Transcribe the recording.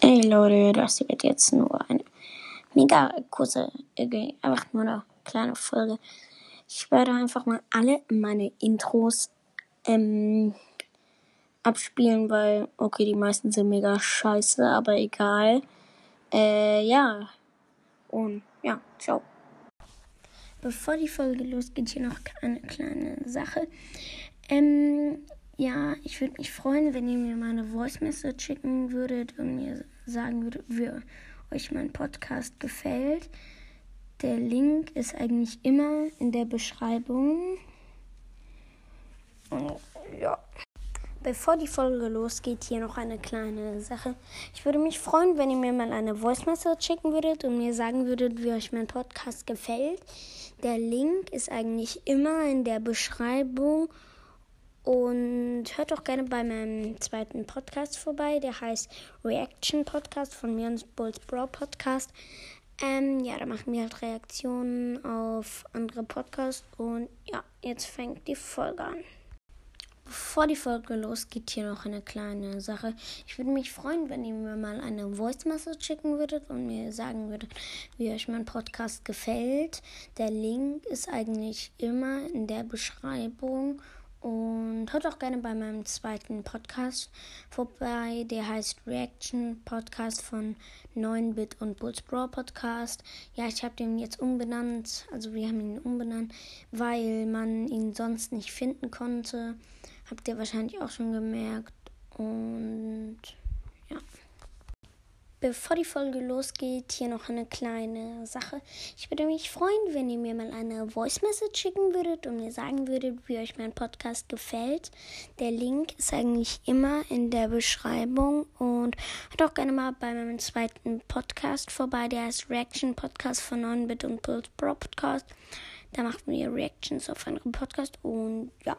Ey Leute, das wird jetzt nur eine mega kurze, irgendwie einfach nur eine kleine Folge. Ich werde einfach mal alle meine Intros ähm, abspielen, weil, okay, die meisten sind mega scheiße, aber egal. Äh, ja. Und ja, ciao. Bevor die Folge losgeht, hier noch eine kleine Sache. Ähm, ja, ich würde mich freuen, wenn ihr mir mal eine Voice Message schicken würdet und mir sagen würdet, wie euch mein Podcast gefällt. Der Link ist eigentlich immer in der Beschreibung. Und ja. Bevor die Folge losgeht, hier noch eine kleine Sache. Ich würde mich freuen, wenn ihr mir mal eine Voice Message schicken würdet und mir sagen würdet, wie euch mein Podcast gefällt. Der Link ist eigentlich immer in der Beschreibung. Und hört auch gerne bei meinem zweiten Podcast vorbei. Der heißt Reaction Podcast von mir und Bulls Bro Podcast. Ähm, ja, da machen wir halt Reaktionen auf andere Podcasts. Und ja, jetzt fängt die Folge an. Bevor die Folge losgeht, hier noch eine kleine Sache. Ich würde mich freuen, wenn ihr mir mal eine Voice Message schicken würdet und mir sagen würdet, wie euch mein Podcast gefällt. Der Link ist eigentlich immer in der Beschreibung. Und hört auch gerne bei meinem zweiten Podcast vorbei. Der heißt Reaction Podcast von 9-Bit und Bulls Brawl Podcast. Ja, ich habe den jetzt umbenannt. Also wir haben ihn umbenannt, weil man ihn sonst nicht finden konnte. Habt ihr wahrscheinlich auch schon gemerkt. Und. Bevor die Folge losgeht, hier noch eine kleine Sache. Ich würde mich freuen, wenn ihr mir mal eine Voice Message schicken würdet und mir sagen würdet, wie euch mein Podcast gefällt. Der Link ist eigentlich immer in der Beschreibung und hört auch gerne mal bei meinem zweiten Podcast vorbei. Der heißt Reaction Podcast von 9-Bit und Build Pro Podcast. Da machen wir Reactions auf andere Podcast und ja.